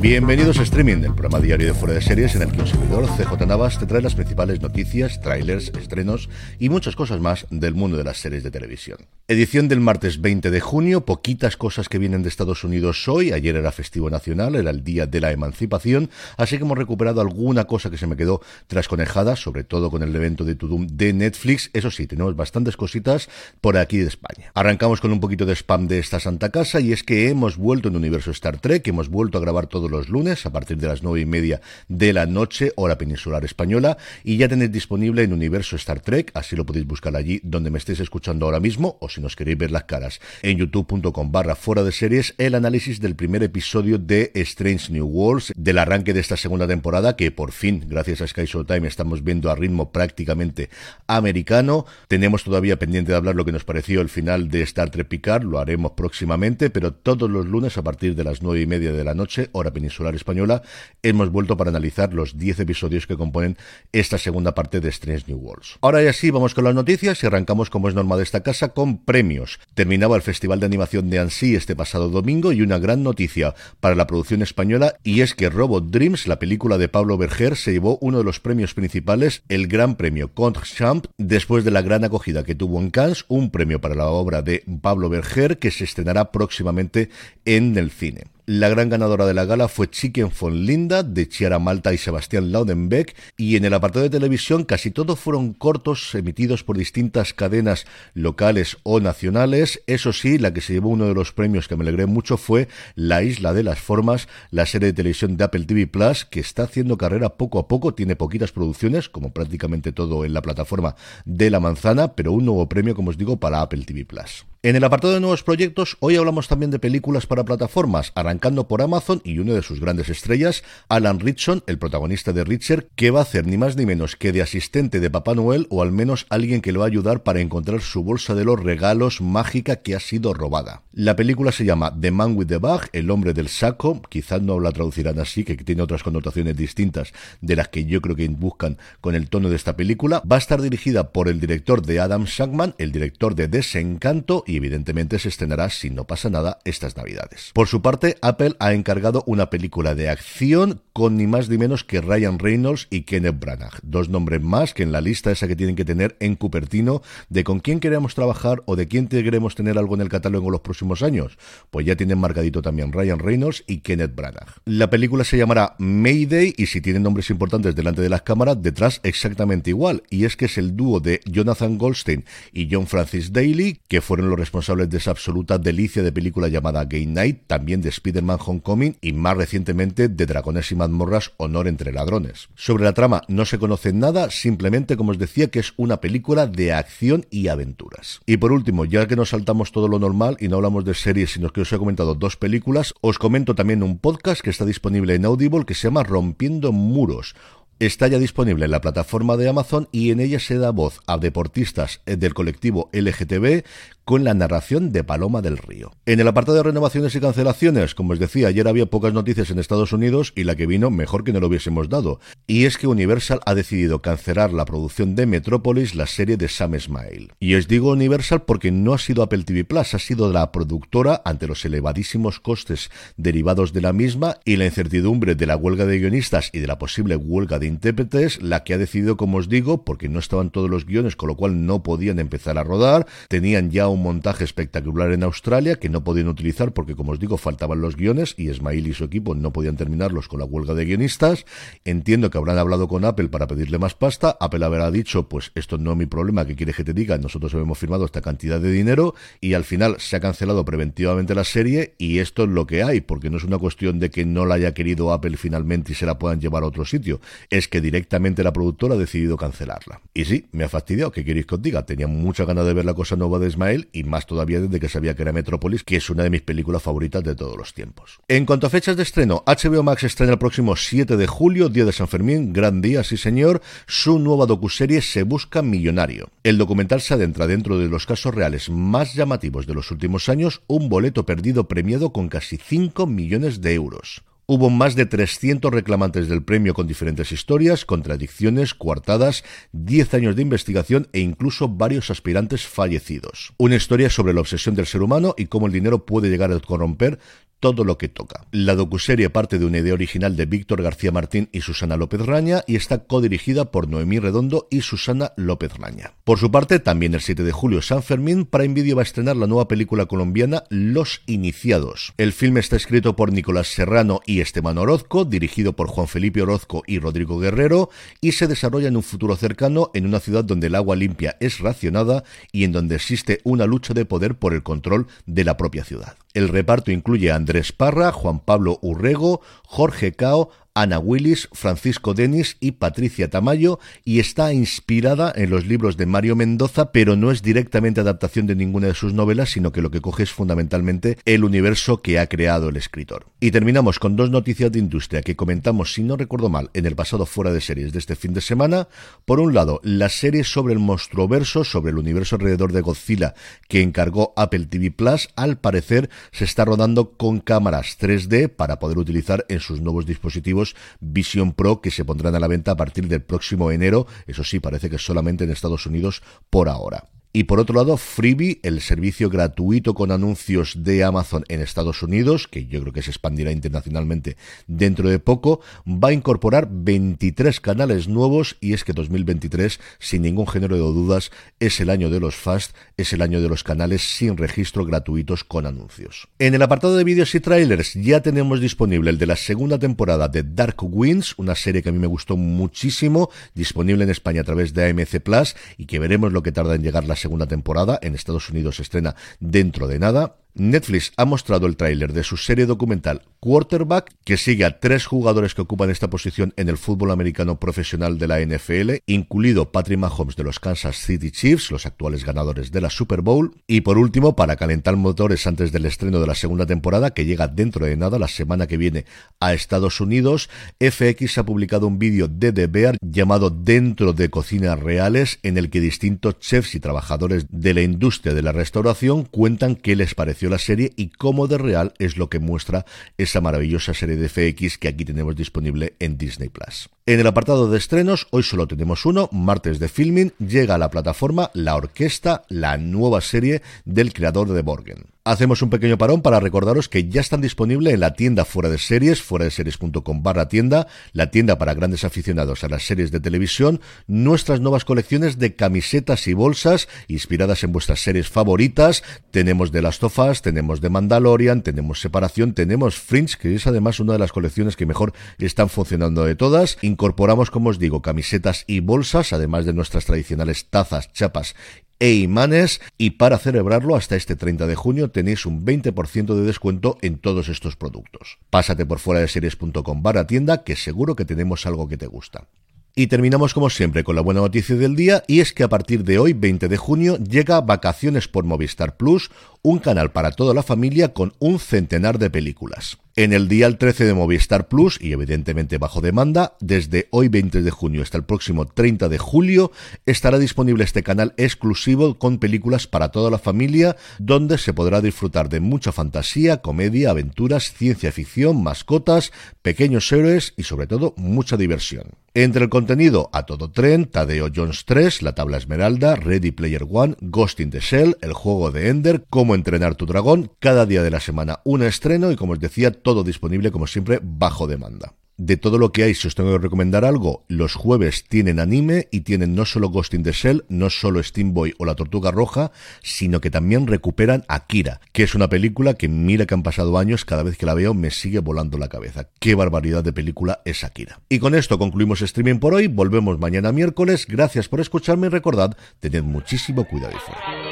Bienvenidos a Streaming, el programa diario de Fuera de Series en el que un servidor, CJ Navas, te trae las principales noticias, trailers, estrenos y muchas cosas más del mundo de las series de televisión. Edición del martes 20 de junio, poquitas cosas que vienen de Estados Unidos hoy, ayer era festivo nacional, era el día de la emancipación, así que hemos recuperado alguna cosa que se me quedó trasconejada, sobre todo con el evento de Tudum de Netflix, eso sí, tenemos bastantes cositas por aquí de España. Arrancamos con un poquito de spam de esta santa casa y es que hemos vuelto en Universo Star Trek, hemos vuelto a grabar todos los lunes a partir de las nueve y media de la noche, hora peninsular española, y ya tenéis disponible en Universo Star Trek, así lo podéis buscar allí donde me estéis escuchando ahora mismo, o si nos queréis ver las caras, en youtube.com barra fuera de series, el análisis del primer episodio de Strange New Worlds, del arranque de esta segunda temporada, que por fin, gracias a Sky Showtime, estamos viendo a ritmo prácticamente americano. Tenemos todavía pendiente de hablar lo que nos pareció el final de Star Trek Picard, lo haremos próximamente, pero todos los lunes a partir de las nueve y media de la noche, hora peninsular española, hemos vuelto para analizar los 10 episodios que componen esta segunda parte de Strange New Worlds. Ahora ya sí, vamos con las noticias y arrancamos como es norma de esta casa con premios. Terminaba el Festival de Animación de Annecy este pasado domingo y una gran noticia para la producción española y es que Robot Dreams, la película de Pablo Berger, se llevó uno de los premios principales, el Gran Premio Champ, después de la gran acogida que tuvo en Cannes, un premio para la obra de Pablo Berger que se estrenará próximamente en el cine. La gran ganadora de la gala fue Chicken von Linda, de Chiara Malta y Sebastián Laudenbeck, y en el apartado de televisión casi todos fueron cortos emitidos por distintas cadenas locales o nacionales. Eso sí, la que se llevó uno de los premios que me alegré mucho fue La Isla de las Formas, la serie de televisión de Apple TV Plus, que está haciendo carrera poco a poco, tiene poquitas producciones, como prácticamente todo en la plataforma de la manzana, pero un nuevo premio, como os digo, para Apple TV Plus. En el apartado de nuevos proyectos, hoy hablamos también de películas para plataformas, arrancando por Amazon y una de sus grandes estrellas, Alan Ritson, el protagonista de Richard, que va a hacer ni más ni menos que de asistente de Papá Noel o al menos alguien que le va a ayudar para encontrar su bolsa de los regalos mágica que ha sido robada. La película se llama The Man with the Bag, el hombre del saco, quizás no la traducirán así, que tiene otras connotaciones distintas de las que yo creo que buscan con el tono de esta película. Va a estar dirigida por el director de Adam Shankman, el director de Desencanto, y evidentemente se estrenará, si no pasa nada, estas navidades. Por su parte, Apple ha encargado una película de acción con ni más ni menos que Ryan Reynolds y Kenneth Branagh, dos nombres más que en la lista esa que tienen que tener en Cupertino de con quién queremos trabajar o de quién queremos tener algo en el catálogo en los próximos años. Pues ya tienen marcadito también Ryan Reynolds y Kenneth Branagh. La película se llamará Mayday y si tienen nombres importantes delante de las cámaras, detrás exactamente igual. Y es que es el dúo de Jonathan Goldstein y John Francis Daly, que fueron los responsables de esa absoluta delicia de película llamada Gay Night, también de Spider-Man Homecoming y más recientemente de Dragones y mazmorras Honor entre ladrones. Sobre la trama no se conoce nada, simplemente como os decía que es una película de acción y aventuras. Y por último, ya que nos saltamos todo lo normal y no hablamos de series, sino que os he comentado dos películas, os comento también un podcast que está disponible en Audible que se llama Rompiendo Muros está ya disponible en la plataforma de Amazon y en ella se da voz a deportistas del colectivo LGTB con la narración de Paloma del Río. En el apartado de renovaciones y cancelaciones, como os decía, ayer había pocas noticias en Estados Unidos y la que vino mejor que no lo hubiésemos dado. Y es que Universal ha decidido cancelar la producción de Metrópolis, la serie de Sam Smile. Y os digo Universal porque no ha sido Apple TV Plus, ha sido la productora ante los elevadísimos costes derivados de la misma y la incertidumbre de la huelga de guionistas y de la posible huelga de intérpretes, la que ha decidido, como os digo, porque no estaban todos los guiones, con lo cual no podían empezar a rodar, tenían ya un montaje espectacular en Australia que no podían utilizar porque, como os digo, faltaban los guiones y Ismail y su equipo no podían terminarlos con la huelga de guionistas. Entiendo que habrán hablado con Apple para pedirle más pasta. Apple habrá dicho, pues esto no es mi problema, ¿qué quieres que te diga? Nosotros hemos firmado esta cantidad de dinero y al final se ha cancelado preventivamente la serie y esto es lo que hay, porque no es una cuestión de que no la haya querido Apple finalmente y se la puedan llevar a otro sitio, es que directamente la productora ha decidido cancelarla. Y sí, me ha fastidiado, ¿qué queréis que os diga? Tenía mucha ganas de ver la cosa nueva de Y más todavía desde que sabía que era Metrópolis, que es una de mis películas favoritas de todos los tiempos. En cuanto a fechas de estreno, HBO Max estrena el próximo 7 de julio, día de San Fermín, gran día, sí señor, su nueva docuserie Se Busca Millonario. El documental se adentra dentro de los casos reales más llamativos de los últimos años, un boleto perdido premiado con casi 5 millones de euros Hubo más de 300 reclamantes del premio con diferentes historias, contradicciones, coartadas, 10 años de investigación e incluso varios aspirantes fallecidos. Una historia sobre la obsesión del ser humano y cómo el dinero puede llegar a corromper todo lo que toca. La docuserie parte de una idea original de Víctor García Martín y Susana López Raña y está codirigida por Noemí Redondo y Susana López Raña. Por su parte, también el 7 de julio San Fermín, Prime Video va a estrenar la nueva película colombiana Los Iniciados. El filme está escrito por Nicolás Serrano y Esteban Orozco, dirigido por Juan Felipe Orozco y Rodrigo Guerrero, y se desarrolla en un futuro cercano en una ciudad donde el agua limpia es racionada y en donde existe una lucha de poder por el control de la propia ciudad. El reparto incluye a Andrés Parra, Juan Pablo Urrego, Jorge Cao, Ana Willis, Francisco Denis y Patricia Tamayo y está inspirada en los libros de Mario Mendoza, pero no es directamente adaptación de ninguna de sus novelas, sino que lo que coge es fundamentalmente el universo que ha creado el escritor. Y terminamos con dos noticias de industria que comentamos, si no recuerdo mal, en el pasado fuera de series de este fin de semana. Por un lado, la serie sobre el monstruoverso, sobre el universo alrededor de Godzilla que encargó Apple TV Plus, al parecer se está rodando con cámaras 3D para poder utilizar en sus nuevos dispositivos Vision Pro que se pondrán a la venta a partir del próximo enero. Eso sí, parece que solamente en Estados Unidos por ahora. Y por otro lado, Freebie, el servicio gratuito con anuncios de Amazon en Estados Unidos, que yo creo que se expandirá internacionalmente dentro de poco, va a incorporar 23 canales nuevos y es que 2023, sin ningún género de dudas, es el año de los FAST, es el año de los canales sin registro gratuitos con anuncios. En el apartado de vídeos y trailers ya tenemos disponible el de la segunda temporada de Dark Winds, una serie que a mí me gustó muchísimo, disponible en España a través de AMC Plus y que veremos lo que tarda en llegar la segunda temporada. En Estados Unidos se estrena dentro de nada. Netflix ha mostrado el tráiler de su serie documental Quarterback, que sigue a tres jugadores que ocupan esta posición en el fútbol americano profesional de la NFL, incluido Patrick Mahomes de los Kansas City Chiefs, los actuales ganadores de la Super Bowl, y por último, para calentar motores antes del estreno de la segunda temporada, que llega dentro de nada la semana que viene a Estados Unidos, FX ha publicado un vídeo de The Bear llamado Dentro de Cocinas Reales, en el que distintos chefs y trabajadores de la industria de la restauración cuentan qué les la serie y cómo de real es lo que muestra esa maravillosa serie de FX que aquí tenemos disponible en Disney Plus. En el apartado de estrenos, hoy solo tenemos uno, martes de filming, llega a la plataforma La Orquesta, la nueva serie del creador de Borgen. Hacemos un pequeño parón para recordaros que ya están disponibles en la tienda fuera de series, fuera de series.com barra tienda, la tienda para grandes aficionados a las series de televisión, nuestras nuevas colecciones de camisetas y bolsas inspiradas en vuestras series favoritas. Tenemos de Last of Us, tenemos de Mandalorian, tenemos Separación, tenemos Fringe, que es además una de las colecciones que mejor están funcionando de todas. Incorporamos, como os digo, camisetas y bolsas, además de nuestras tradicionales tazas, chapas e imanes y para celebrarlo hasta este 30 de junio tenéis un 20% de descuento en todos estos productos. Pásate por fuera de series.com barra tienda que seguro que tenemos algo que te gusta. Y terminamos como siempre con la buena noticia del día y es que a partir de hoy, 20 de junio, llega Vacaciones por Movistar Plus, un canal para toda la familia con un centenar de películas. En el día 13 de Movistar Plus y evidentemente bajo demanda, desde hoy 20 de junio hasta el próximo 30 de julio, estará disponible este canal exclusivo con películas para toda la familia, donde se podrá disfrutar de mucha fantasía, comedia, aventuras, ciencia ficción, mascotas, pequeños héroes y sobre todo mucha diversión. Entre el contenido a todo tren, Tadeo Jones 3, La Tabla Esmeralda, Ready Player One, Ghost in the Shell, El Juego de Ender, Entrenar tu dragón, cada día de la semana un estreno y como os decía, todo disponible como siempre bajo demanda de todo lo que hay, si os tengo que recomendar algo, los jueves tienen anime y tienen no solo Ghost in the Shell, no solo Steam Boy o La Tortuga Roja, sino que también recuperan Akira, que es una película que mira que han pasado años, cada vez que la veo me sigue volando la cabeza. Qué barbaridad de película es Akira. Y con esto concluimos streaming por hoy, volvemos mañana miércoles, gracias por escucharme y recordad, tened muchísimo cuidado y fuera.